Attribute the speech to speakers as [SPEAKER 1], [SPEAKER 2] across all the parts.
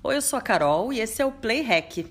[SPEAKER 1] Oi, eu sou a Carol e esse é o Play Hack.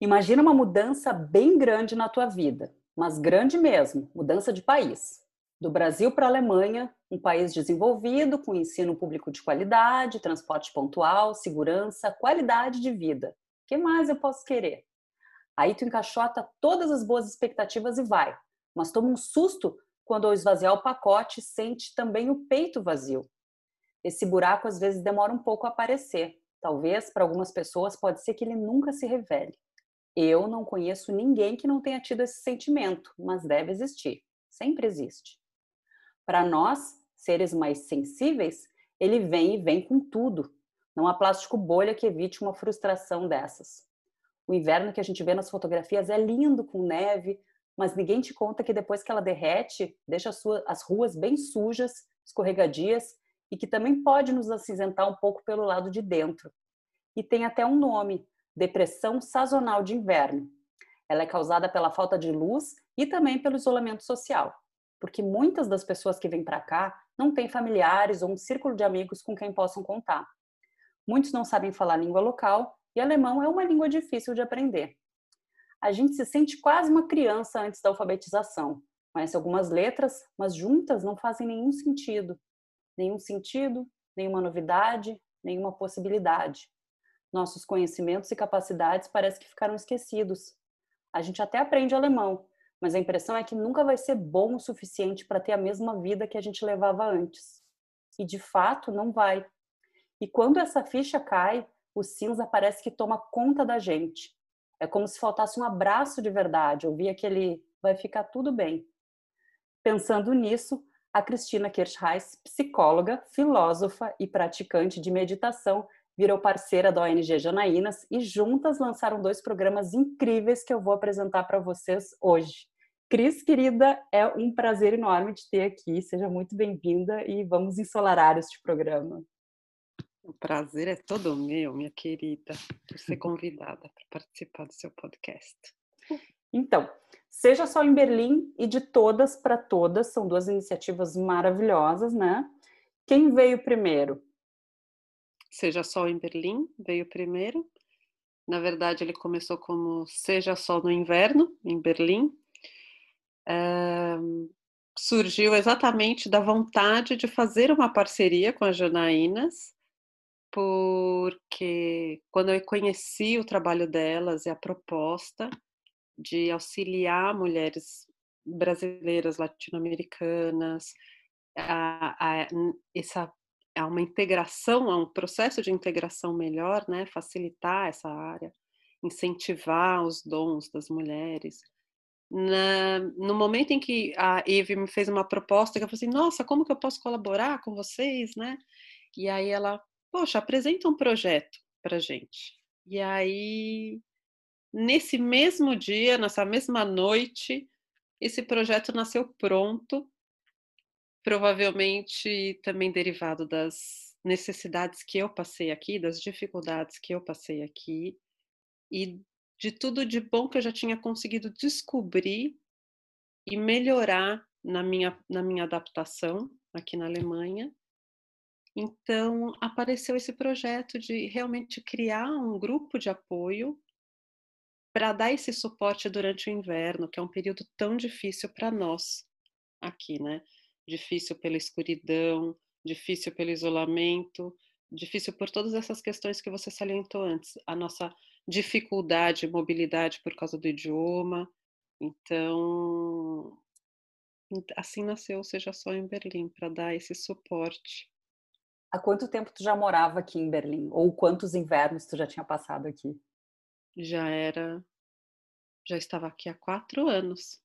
[SPEAKER 1] Imagina uma mudança bem grande na tua vida, mas grande mesmo, mudança de país. Do Brasil para a Alemanha, um país desenvolvido, com ensino público de qualidade, transporte pontual, segurança, qualidade de vida. O que mais eu posso querer? Aí tu encaixota todas as boas expectativas e vai. Mas toma um susto quando ao esvaziar o pacote sente também o peito vazio. Esse buraco às vezes demora um pouco a aparecer. Talvez para algumas pessoas pode ser que ele nunca se revele. Eu não conheço ninguém que não tenha tido esse sentimento, mas deve existir. Sempre existe. Para nós, seres mais sensíveis, ele vem e vem com tudo. Não há plástico bolha que evite uma frustração dessas. O inverno que a gente vê nas fotografias é lindo com neve, mas ninguém te conta que depois que ela derrete, deixa as ruas bem sujas, escorregadias e que também pode nos acinzentar um pouco pelo lado de dentro. E tem até um nome, depressão sazonal de inverno. Ela é causada pela falta de luz e também pelo isolamento social, porque muitas das pessoas que vêm para cá não têm familiares ou um círculo de amigos com quem possam contar. Muitos não sabem falar língua local e alemão é uma língua difícil de aprender. A gente se sente quase uma criança antes da alfabetização. Conhece algumas letras, mas juntas não fazem nenhum sentido. Nenhum sentido, nenhuma novidade, nenhuma possibilidade. Nossos conhecimentos e capacidades parece que ficaram esquecidos. A gente até aprende alemão, mas a impressão é que nunca vai ser bom o suficiente para ter a mesma vida que a gente levava antes. E de fato não vai. E quando essa ficha cai, o cinza parece que toma conta da gente. É como se faltasse um abraço de verdade, ouvir aquele vai ficar tudo bem. Pensando nisso, a Cristina Kirchheis, psicóloga, filósofa e praticante de meditação, virou parceira da ONG Janaínas e juntas lançaram dois programas incríveis que eu vou apresentar para vocês hoje. Cris, querida, é um prazer enorme te ter aqui. Seja muito bem-vinda e vamos ensolarar este programa.
[SPEAKER 2] O prazer é todo meu, minha querida, por ser convidada para participar do seu podcast.
[SPEAKER 1] Então, Seja Só em Berlim e de Todas para Todas, são duas iniciativas maravilhosas, né? Quem veio primeiro?
[SPEAKER 2] Seja Sol em Berlim, veio primeiro. Na verdade, ele começou como Seja Sol no Inverno, em Berlim. surgiu exatamente da vontade de fazer uma parceria com a Janaínas, porque quando eu conheci o trabalho delas e a proposta de auxiliar mulheres brasileiras, latino-americanas, a, a, essa a uma integração, a um processo de integração melhor, né? Facilitar essa área, incentivar os dons das mulheres. Na, no momento em que a Eve me fez uma proposta, que eu falei assim, nossa, como que eu posso colaborar com vocês, né? E aí ela, poxa, apresenta um projeto para gente. E aí, nesse mesmo dia, nessa mesma noite, esse projeto nasceu pronto provavelmente também derivado das necessidades que eu passei aqui, das dificuldades que eu passei aqui e de tudo de bom que eu já tinha conseguido descobrir e melhorar na minha, na minha adaptação aqui na Alemanha. Então, apareceu esse projeto de realmente criar um grupo de apoio para dar esse suporte durante o inverno, que é um período tão difícil para nós aqui, né? difícil pela escuridão, difícil pelo isolamento, difícil por todas essas questões que você salientou antes, a nossa dificuldade, mobilidade por causa do idioma. Então, assim nasceu Seja Só em Berlim, para dar esse suporte.
[SPEAKER 1] Há quanto tempo tu já morava aqui em Berlim? Ou quantos invernos tu já tinha passado aqui?
[SPEAKER 2] Já era, já estava aqui há quatro anos.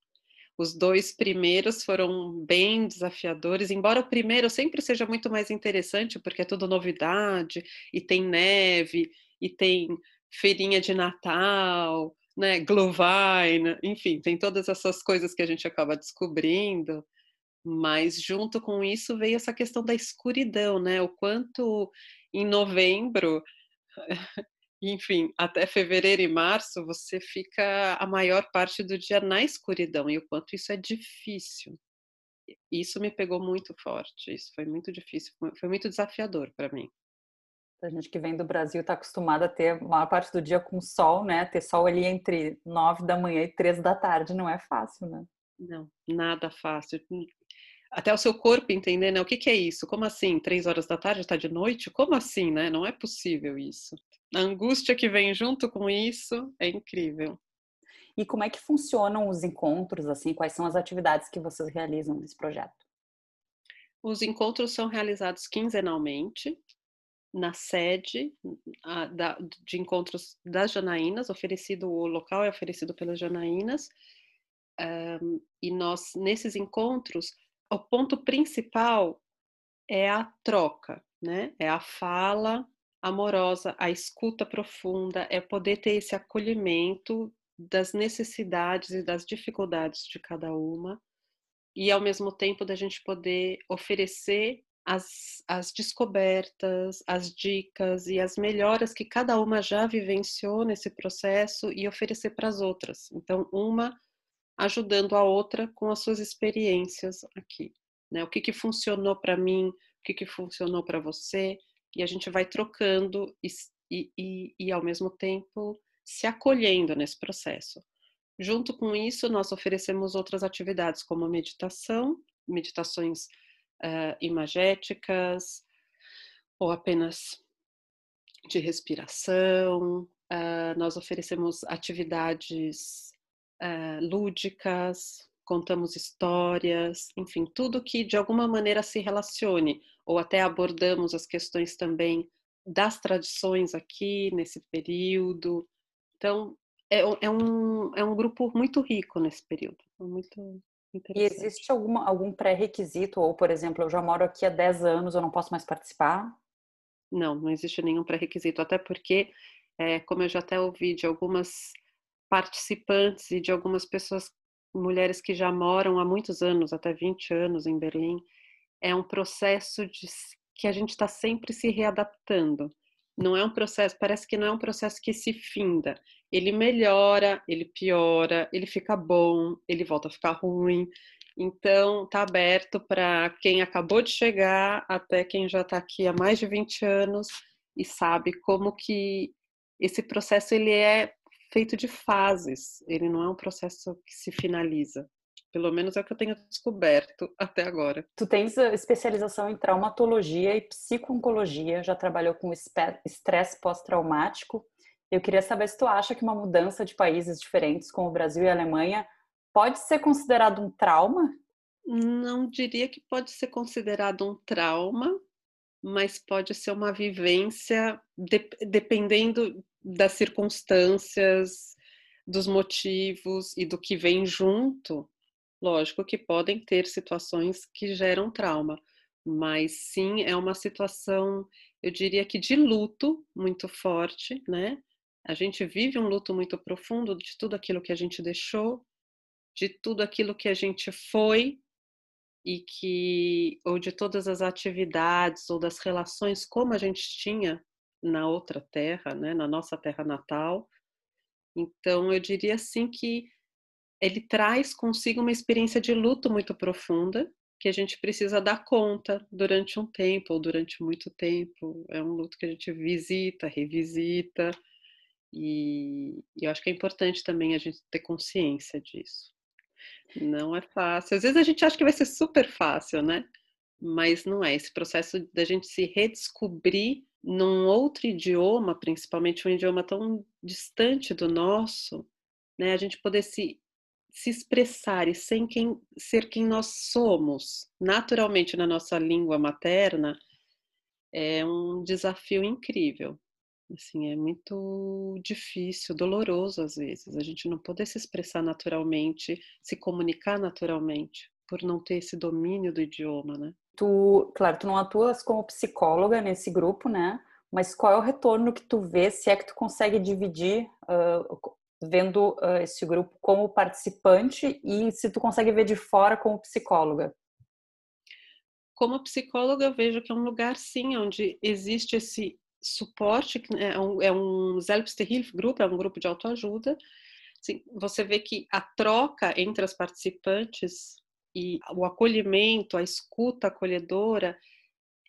[SPEAKER 2] Os dois primeiros foram bem desafiadores, embora o primeiro sempre seja muito mais interessante, porque é tudo novidade, e tem neve, e tem feirinha de Natal, né, Glühwein, enfim, tem todas essas coisas que a gente acaba descobrindo, mas junto com isso veio essa questão da escuridão, né, o quanto em novembro enfim, até fevereiro e março você fica a maior parte do dia na escuridão e o quanto isso é difícil. isso me pegou muito forte, isso foi muito difícil, foi muito desafiador para mim.
[SPEAKER 1] A gente que vem do Brasil está acostumada a ter a maior parte do dia com sol, né? Ter sol ali entre nove da manhã e três da tarde não é fácil, né?
[SPEAKER 2] Não, nada fácil. Até o seu corpo entender, né? O que, que é isso? Como assim? Três horas da tarde está de noite? Como assim, né? Não é possível isso. A angústia que vem junto com isso é incrível.
[SPEAKER 1] E como é que funcionam os encontros, assim? Quais são as atividades que vocês realizam nesse projeto?
[SPEAKER 2] Os encontros são realizados quinzenalmente na sede a, da, de encontros das Janaínas, oferecido o local é oferecido pelas Janaínas, um, e nós nesses encontros o ponto principal é a troca, né? É a fala amorosa, a escuta profunda, é poder ter esse acolhimento das necessidades e das dificuldades de cada uma e ao mesmo tempo da gente poder oferecer as, as descobertas, as dicas e as melhoras que cada uma já vivenciou nesse processo e oferecer para as outras. Então, uma ajudando a outra com as suas experiências aqui. Né? O que, que funcionou para mim, o que, que funcionou para você, e a gente vai trocando e, e, e, e, ao mesmo tempo, se acolhendo nesse processo. Junto com isso, nós oferecemos outras atividades, como meditação, meditações uh, imagéticas, ou apenas de respiração. Uh, nós oferecemos atividades uh, lúdicas, contamos histórias, enfim, tudo que de alguma maneira se relacione, ou até abordamos as questões também das tradições aqui nesse período. Então, é, é um, é um grupo muito rico nesse período, muito
[SPEAKER 1] e existe alguma, algum pré-requisito, ou, por exemplo, eu já moro aqui há 10 anos, eu não posso mais participar?
[SPEAKER 2] Não, não existe nenhum pré-requisito, até porque, é, como eu já até ouvi de algumas participantes e de algumas pessoas, mulheres que já moram há muitos anos, até 20 anos em Berlim, é um processo de, que a gente está sempre se readaptando. Não é um processo, parece que não é um processo que se finda. Ele melhora, ele piora, ele fica bom, ele volta a ficar ruim. Então, está aberto para quem acabou de chegar até quem já está aqui há mais de 20 anos e sabe como que esse processo ele é feito de fases, ele não é um processo que se finaliza. Pelo menos é o que eu tenho descoberto até agora.
[SPEAKER 1] Tu tens especialização em traumatologia e psico-oncologia, já trabalhou com estresse pós-traumático. Eu queria saber se tu acha que uma mudança de países diferentes, como o Brasil e a Alemanha, pode ser considerado um trauma?
[SPEAKER 2] Não diria que pode ser considerado um trauma, mas pode ser uma vivência de, dependendo das circunstâncias, dos motivos e do que vem junto. Lógico que podem ter situações que geram trauma, mas sim é uma situação, eu diria que de luto muito forte, né? A gente vive um luto muito profundo de tudo aquilo que a gente deixou, de tudo aquilo que a gente foi e que ou de todas as atividades ou das relações como a gente tinha na outra terra, né, na nossa terra natal. Então eu diria assim que ele traz consigo uma experiência de luto muito profunda que a gente precisa dar conta durante um tempo ou durante muito tempo. É um luto que a gente visita, revisita. E, e eu acho que é importante também a gente ter consciência disso. Não é fácil. Às vezes a gente acha que vai ser super fácil, né? Mas não é. Esse processo da gente se redescobrir num outro idioma, principalmente um idioma tão distante do nosso, né? A gente poder se, se expressar e sem quem, ser quem nós somos, naturalmente na nossa língua materna, é um desafio incrível. Assim, é muito difícil, doloroso às vezes, a gente não poder se expressar naturalmente, se comunicar naturalmente, por não ter esse domínio do idioma, né?
[SPEAKER 1] Tu, claro, tu não atuas como psicóloga nesse grupo, né? Mas qual é o retorno que tu vê, se é que tu consegue dividir uh, vendo uh, esse grupo como participante e se tu consegue ver de fora como psicóloga?
[SPEAKER 2] Como psicóloga, eu vejo que é um lugar, sim, onde existe esse suporte, é um, é um Group, é um grupo de autoajuda. Assim, você vê que a troca entre as participantes e o acolhimento, a escuta acolhedora,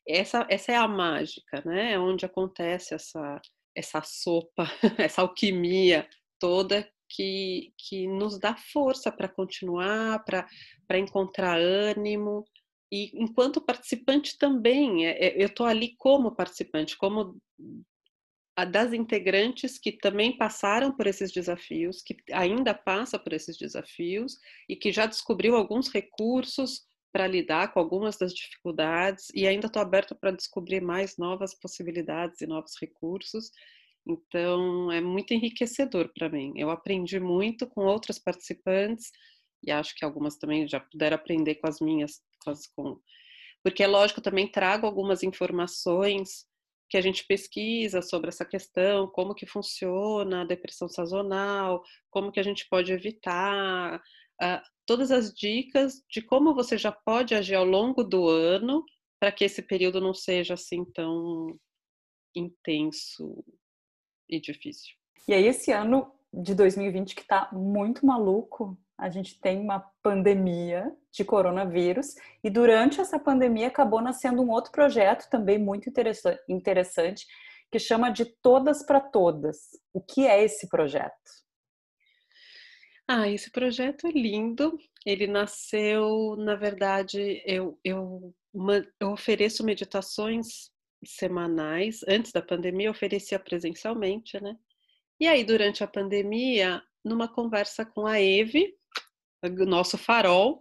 [SPEAKER 2] essa, essa é a mágica, né? É onde acontece essa, essa sopa, essa alquimia toda que, que nos dá força para continuar, para encontrar ânimo. E enquanto participante também, é, é, eu estou ali como participante, como das integrantes que também passaram por esses desafios, que ainda passa por esses desafios e que já descobriu alguns recursos para lidar com algumas das dificuldades e ainda estou aberta para descobrir mais novas possibilidades e novos recursos. Então, é muito enriquecedor para mim. Eu aprendi muito com outras participantes e acho que algumas também já puderam aprender com as minhas, com as, com... porque é lógico, também trago algumas informações que a gente pesquisa sobre essa questão, como que funciona a depressão sazonal, como que a gente pode evitar, uh, todas as dicas de como você já pode agir ao longo do ano para que esse período não seja assim tão intenso e difícil.
[SPEAKER 1] E aí esse ano de 2020 que está muito maluco, a gente tem uma pandemia de coronavírus e durante essa pandemia acabou nascendo um outro projeto também muito interessante que chama de Todas para Todas. O que é esse projeto?
[SPEAKER 2] Ah, esse projeto é lindo. Ele nasceu, na verdade, eu, eu, eu ofereço meditações semanais. Antes da pandemia, oferecia presencialmente, né? E aí, durante a pandemia, numa conversa com a Eve, nosso farol,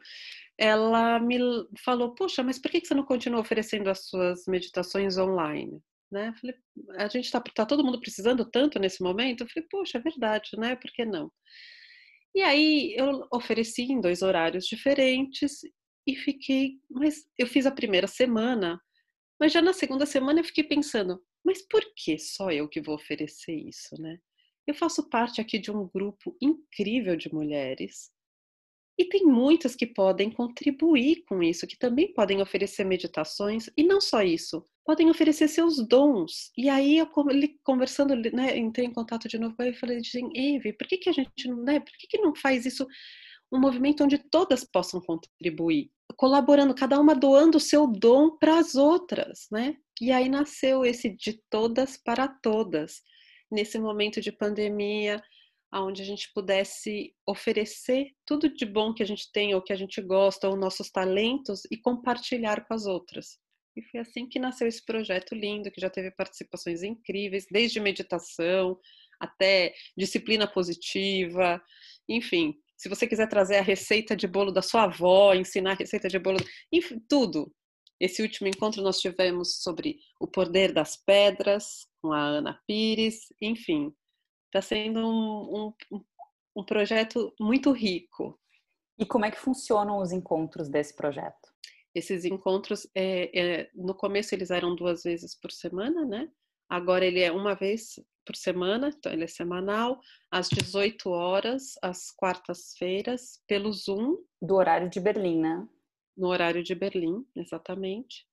[SPEAKER 2] ela me falou: Poxa, mas por que você não continua oferecendo as suas meditações online? Né? Falei, a gente está tá todo mundo precisando tanto nesse momento. Eu falei, poxa, é verdade, né? Por que não? E aí eu ofereci em dois horários diferentes e fiquei, mas eu fiz a primeira semana, mas já na segunda semana eu fiquei pensando, mas por que só eu que vou oferecer isso, né? Eu faço parte aqui de um grupo incrível de mulheres e tem muitas que podem contribuir com isso, que também podem oferecer meditações, e não só isso, podem oferecer seus dons. E aí, eu conversando, né, entrei em contato de novo com ele e falei, Eve, por que, que a gente não, né, por que, que não faz isso um movimento onde todas possam contribuir, colaborando, cada uma doando o seu dom para as outras, né? E aí nasceu esse de todas para todas, nesse momento de pandemia, onde a gente pudesse oferecer tudo de bom que a gente tem, ou que a gente gosta, ou nossos talentos, e compartilhar com as outras. E foi assim que nasceu esse projeto lindo, que já teve participações incríveis, desde meditação até disciplina positiva, enfim. Se você quiser trazer a receita de bolo da sua avó, ensinar a receita de bolo, enfim, tudo. Esse último encontro nós tivemos sobre o poder das pedras, com a Ana Pires, enfim. Está sendo um, um, um projeto muito rico.
[SPEAKER 1] E como é que funcionam os encontros desse projeto?
[SPEAKER 2] Esses encontros, é, é, no começo eles eram duas vezes por semana, né? Agora ele é uma vez por semana, então ele é semanal, às 18 horas, às quartas-feiras, pelo Zoom.
[SPEAKER 1] Do horário de Berlim, né?
[SPEAKER 2] No horário de Berlim, exatamente.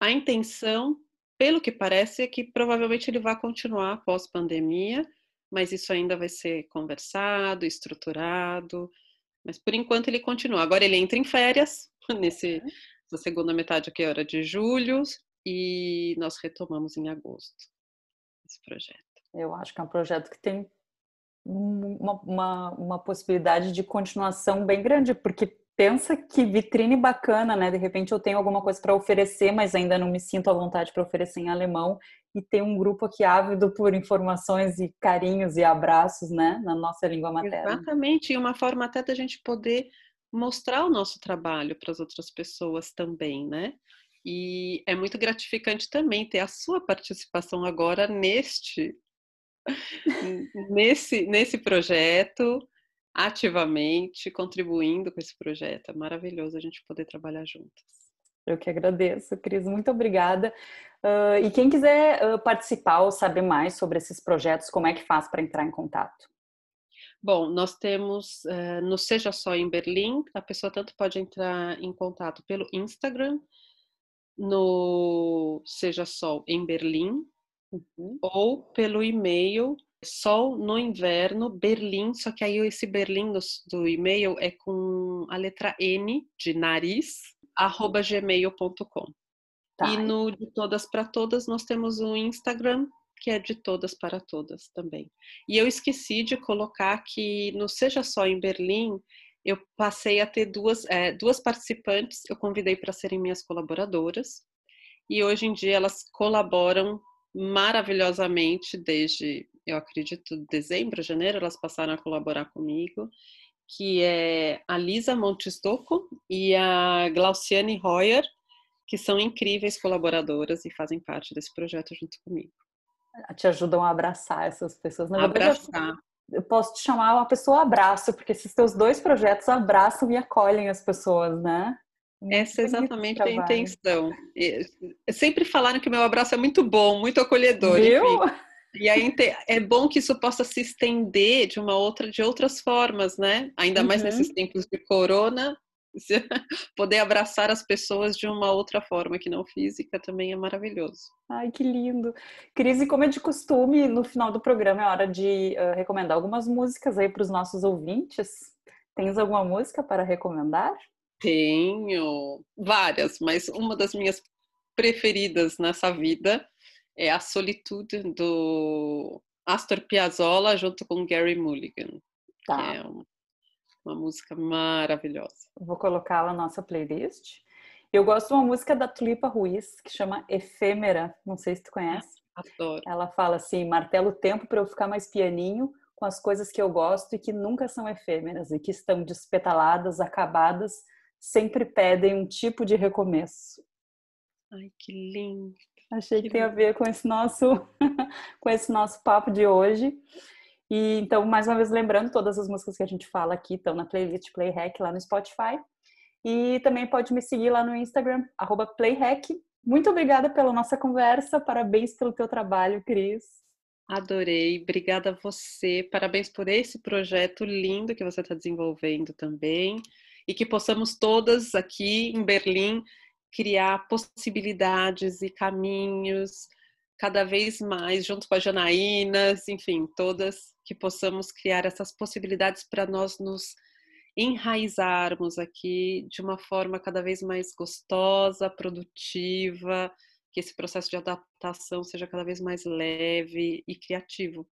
[SPEAKER 2] A intenção, pelo que parece, é que provavelmente ele vai continuar após pandemia, mas isso ainda vai ser conversado, estruturado. Mas por enquanto ele continua. Agora ele entra em férias, nesse, uhum. na segunda metade aqui, hora de julho, e nós retomamos em agosto esse projeto.
[SPEAKER 1] Eu acho que é um projeto que tem uma, uma, uma possibilidade de continuação bem grande, porque pensa que vitrine bacana, né? De repente eu tenho alguma coisa para oferecer, mas ainda não me sinto à vontade para oferecer em alemão. E tem um grupo aqui ávido por informações e carinhos e abraços, né? Na nossa língua materna.
[SPEAKER 2] Exatamente, e uma forma até da gente poder mostrar o nosso trabalho para as outras pessoas também, né? E é muito gratificante também ter a sua participação agora neste nesse nesse projeto ativamente contribuindo com esse projeto. É maravilhoso a gente poder trabalhar juntas.
[SPEAKER 1] Eu que agradeço, Cris. Muito obrigada. Uh, e quem quiser uh, participar ou saber mais sobre esses projetos, como é que faz para entrar em contato?
[SPEAKER 2] Bom, nós temos uh, no Seja Só em Berlim, a pessoa tanto pode entrar em contato pelo Instagram, no Seja Só em Berlim, uhum. ou pelo e-mail Sol no inverno, Berlim, só que aí esse Berlim do, do e-mail é com a letra N de nariz, arroba gmail.com. Tá. E no de todas para todas nós temos o Instagram, que é de todas para todas também. E eu esqueci de colocar que no Seja Só em Berlim, eu passei a ter duas, é, duas participantes, eu convidei para serem minhas colaboradoras, e hoje em dia elas colaboram maravilhosamente desde, eu acredito, dezembro, janeiro, elas passaram a colaborar comigo, que é a Lisa Montesdoco e a Glauciane Royer, que são incríveis colaboradoras e fazem parte desse projeto junto comigo.
[SPEAKER 1] Te ajudam a abraçar essas pessoas.
[SPEAKER 2] Na verdade, abraçar.
[SPEAKER 1] Eu posso te chamar uma pessoa abraço, porque esses teus dois projetos abraçam e acolhem as pessoas, né?
[SPEAKER 2] Essa é exatamente a intenção. sempre falaram que o meu abraço é muito bom, muito acolhedor. Viu? Enfim. E aí é bom que isso possa se estender de uma outra, de outras formas, né? Ainda mais uhum. nesses tempos de corona, poder abraçar as pessoas de uma outra forma que não física também é maravilhoso.
[SPEAKER 1] Ai, que lindo. Cris, e como é de costume, no final do programa é hora de uh, recomendar algumas músicas aí para os nossos ouvintes. Tens alguma música para recomendar?
[SPEAKER 2] Tenho várias, mas uma das minhas preferidas nessa vida é A Solitude do Astor Piazzolla junto com Gary Mulligan. Tá. é uma música maravilhosa.
[SPEAKER 1] Vou colocá-la na nossa playlist. Eu gosto de uma música da Tulipa Ruiz que chama Efêmera. Não sei se tu conhece.
[SPEAKER 2] Adoro.
[SPEAKER 1] Ela fala assim: martelo o tempo para eu ficar mais pianinho com as coisas que eu gosto e que nunca são efêmeras e que estão despetaladas, acabadas, sempre pedem um tipo de recomeço.
[SPEAKER 2] Ai, que lindo.
[SPEAKER 1] Achei que, que tem a ver com esse nosso com esse nosso papo de hoje. E então, mais uma vez, lembrando, todas as músicas que a gente fala aqui estão na playlist Playhack lá no Spotify. E também pode me seguir lá no Instagram, Playhack. Muito obrigada pela nossa conversa, parabéns pelo teu trabalho, Cris.
[SPEAKER 2] Adorei, obrigada a você, parabéns por esse projeto lindo que você está desenvolvendo também e que possamos todas aqui em Berlim criar possibilidades e caminhos cada vez mais, junto com a Janaínas, enfim, todas que possamos criar essas possibilidades para nós nos enraizarmos aqui de uma forma cada vez mais gostosa, produtiva, que esse processo de adaptação seja cada vez mais leve e criativo.